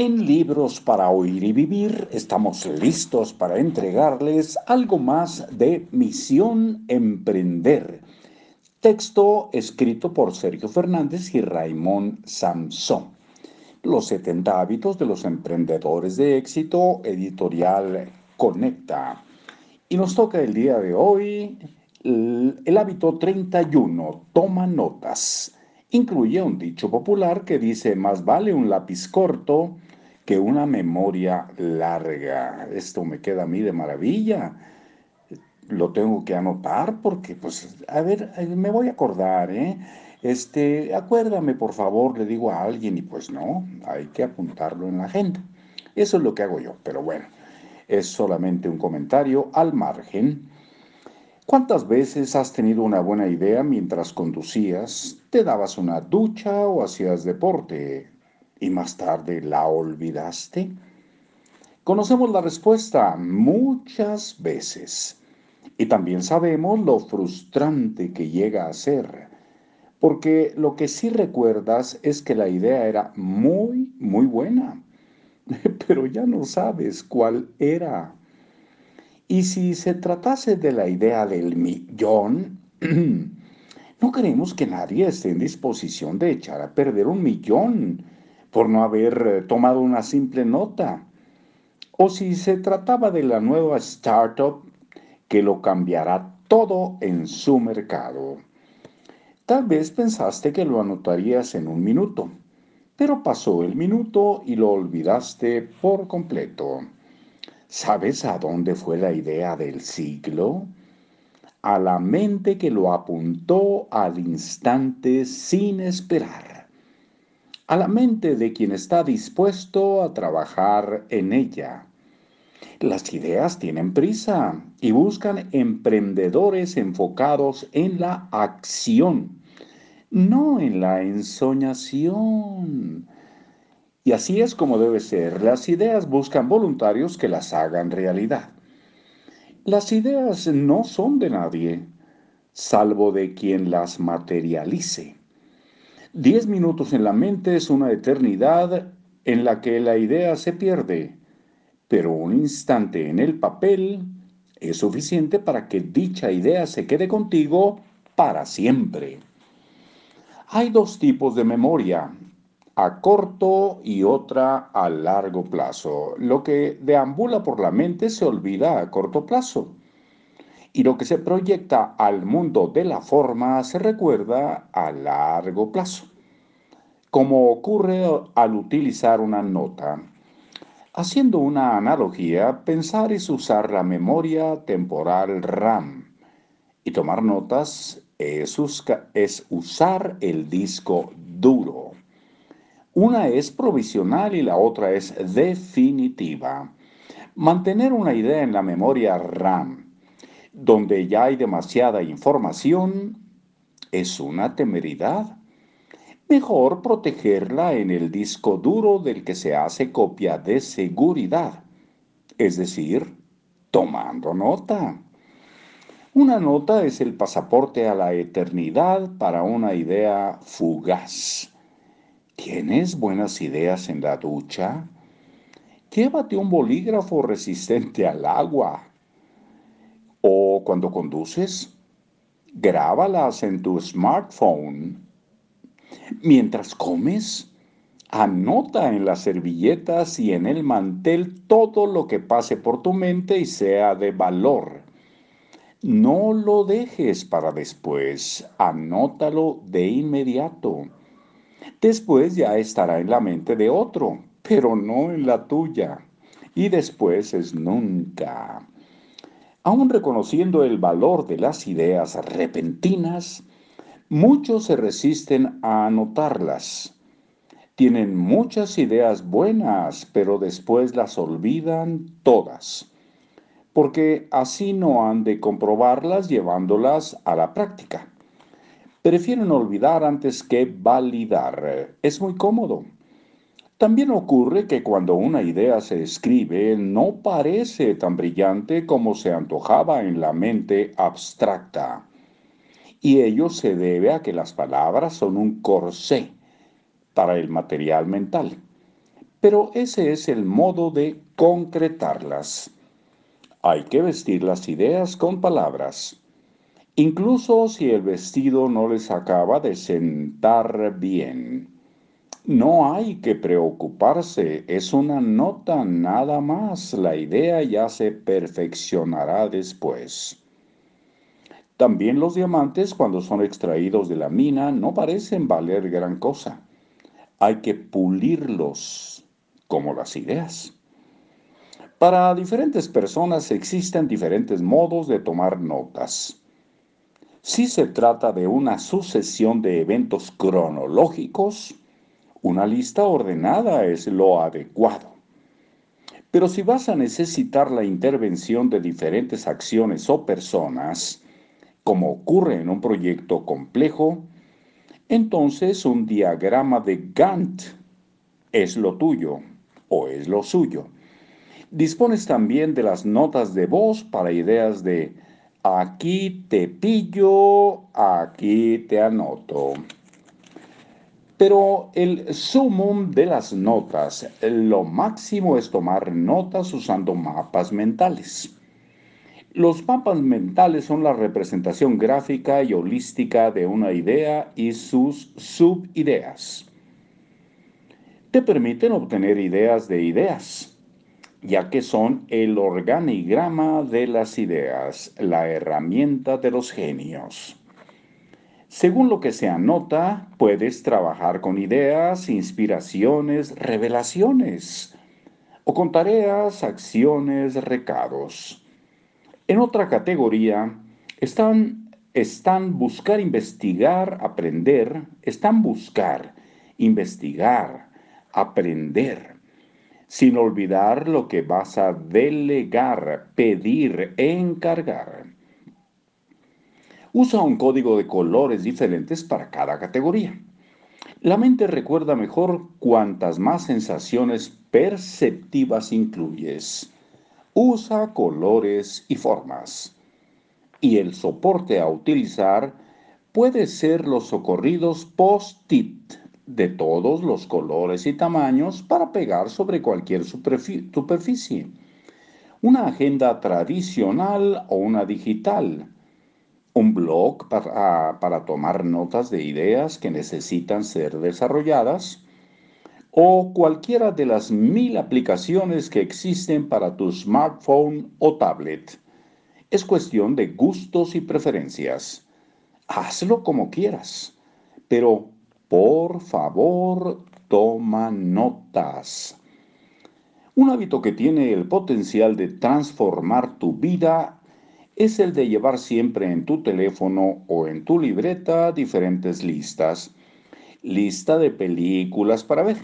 En Libros para Oír y Vivir estamos listos para entregarles algo más de Misión Emprender. Texto escrito por Sergio Fernández y Raymond Samson. Los 70 hábitos de los emprendedores de éxito, editorial Conecta. Y nos toca el día de hoy el, el hábito 31, toma notas. Incluye un dicho popular que dice, más vale un lápiz corto que una memoria larga. Esto me queda a mí de maravilla. Lo tengo que anotar porque, pues, a ver, me voy a acordar, ¿eh? Este, acuérdame, por favor, le digo a alguien y pues no, hay que apuntarlo en la agenda. Eso es lo que hago yo, pero bueno, es solamente un comentario al margen ¿Cuántas veces has tenido una buena idea mientras conducías, te dabas una ducha o hacías deporte y más tarde la olvidaste? Conocemos la respuesta muchas veces y también sabemos lo frustrante que llega a ser, porque lo que sí recuerdas es que la idea era muy, muy buena, pero ya no sabes cuál era. Y si se tratase de la idea del millón, no queremos que nadie esté en disposición de echar a perder un millón por no haber eh, tomado una simple nota. O si se trataba de la nueva startup que lo cambiará todo en su mercado. Tal vez pensaste que lo anotarías en un minuto, pero pasó el minuto y lo olvidaste por completo. ¿Sabes a dónde fue la idea del siglo? A la mente que lo apuntó al instante sin esperar. A la mente de quien está dispuesto a trabajar en ella. Las ideas tienen prisa y buscan emprendedores enfocados en la acción, no en la ensoñación. Y así es como debe ser. Las ideas buscan voluntarios que las hagan realidad. Las ideas no son de nadie, salvo de quien las materialice. Diez minutos en la mente es una eternidad en la que la idea se pierde, pero un instante en el papel es suficiente para que dicha idea se quede contigo para siempre. Hay dos tipos de memoria, a corto y otra a largo plazo. Lo que deambula por la mente se olvida a corto plazo. Y lo que se proyecta al mundo de la forma se recuerda a largo plazo. Como ocurre al utilizar una nota. Haciendo una analogía, pensar es usar la memoria temporal RAM. Y tomar notas es, usar el disco duro. Una es provisional y la otra es definitiva. Mantener una idea en la memoria RAM, donde ya hay demasiada información, es una temeridad. Mejor protegerla en el disco duro del que se hace copia de seguridad, es decir, tomando nota. Una nota es el pasaporte a la eternidad para una idea fugaz. ¿Tienes buenas ideas en la ducha? Llévate un bolígrafo resistente al agua. O cuando conduces, grábalas en tu smartphone. Mientras comes, anota en las servilletas y en el mantel todo lo que pase por tu mente y sea de valor. No lo dejes para después, anótalo de inmediato. Después ya estará en la mente de otro, pero no en la tuya. Y después es nunca. Aún reconociendo el valor de las ideas repentinas, muchos se resisten a anotarlas. Tienen muchas ideas buenas, pero después las olvidan todas, porque así no han de comprobarlas llevándolas a la práctica. Prefieren olvidar antes que validar. Es muy cómodo. También ocurre que cuando una idea se escribe no parece tan brillante como se antojaba en la mente abstracta. Y ello se debe a que las palabras son un corsé para el material mental. pero ese es el modo de concretarlas. Hay que vestir las ideas con palabras. Incluso si el vestido no les acaba de sentar bien. No hay que preocuparse, es una nota nada más, la idea ya se perfeccionará después. También los diamantes cuando son extraídos de la mina no parecen valer gran cosa. Hay que pulirlos como las ideas. Para diferentes personas existen diferentes modos de tomar notas. Si se trata de una sucesión de eventos cronológicos, una lista ordenada es lo adecuado. Pero si vas a necesitar la intervención de diferentes acciones o personas, como ocurre en un proyecto complejo, entonces un diagrama de Gantt es lo tuyo o es lo suyo. Dispones también de las notas de voz para ideas de aquí te pillo, aquí te anoto. Pero el sumum de las notas, lo máximo es tomar notas usando mapas mentales. Los mapas mentales son la representación gráfica y holística de una idea y sus subideas. Te permiten obtener ideas de ideas, ya que son el organigrama de las ideas, la herramienta de los genios. Según lo que se anota, puedes trabajar con ideas, inspiraciones, revelaciones, o con tareas, acciones, recados. En otra categoría, están, están buscar, investigar, aprender, están buscar, investigar, aprender, sin olvidar lo que vas a delegar, pedir, encargar. Usa un código de colores diferentes para cada categoría. La mente recuerda mejor cuantas más sensaciones perceptivas incluyes. Usa colores y formas. Y el soporte a utilizar puede ser los socorridos post-it de todos los colores y tamaños para pegar sobre cualquier superficie. Una agenda tradicional o una digital un blog para, tomar notas de ideas que necesitan ser desarrolladas, o cualquiera de las mil aplicaciones que existen para tu smartphone o tablet. Es cuestión de gustos y preferencias. Hazlo como quieras, pero por favor toma notas. Un hábito que tiene el potencial de transformar tu vida es el de llevar siempre en tu teléfono o en tu libreta diferentes listas. Lista de películas para ver.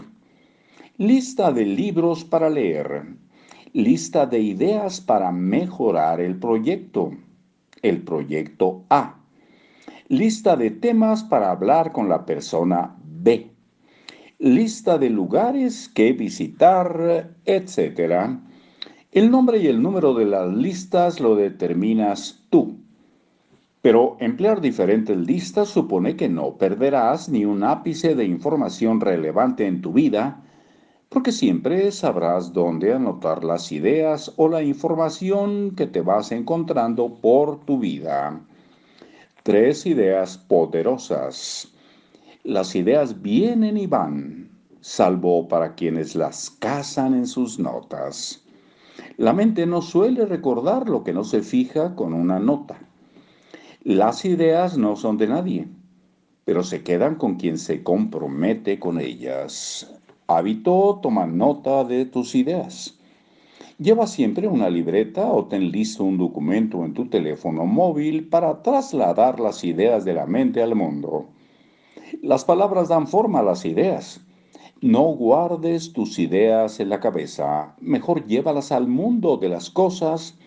Lista de libros para leer. Lista de ideas para mejorar el proyecto. El proyecto A. Lista de temas para hablar con la persona B. Lista de lugares que visitar, etc el nombre y el número de las listas lo determinas tú. Pero emplear diferentes listas supone que no perderás ni un ápice de información relevante en tu vida, porque siempre sabrás dónde anotar las ideas o la información que te vas encontrando por tu vida. Tres ideas poderosas. Las ideas vienen y van, salvo para quienes las cazan en sus notas. La mente no suele recordar lo que no se fija con una nota. Las ideas no son de nadie, pero se quedan con quien se compromete con ellas. Hábito, toma nota de tus ideas. Lleva siempre una libreta o ten listo un documento en tu teléfono móvil para trasladar las ideas de la mente al mundo. Las palabras dan forma a las ideas no guardes tus ideas en la cabeza, mejor llévalas al mundo de las cosas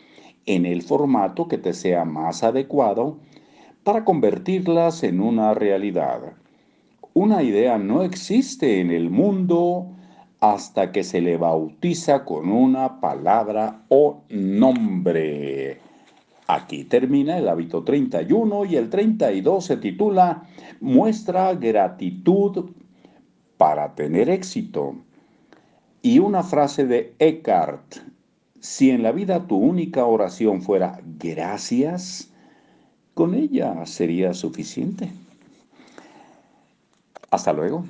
en el formato que te sea más adecuado para convertirlas en una realidad. Una idea no existe en el mundo hasta que se le bautiza con una palabra o nombre. Aquí termina el hábito 31 y el 32 se titula Muestra gratitud para tener éxito. Y una frase de Eckhart, si en la vida tu única oración fuera gracias, con ella sería suficiente. Hasta luego.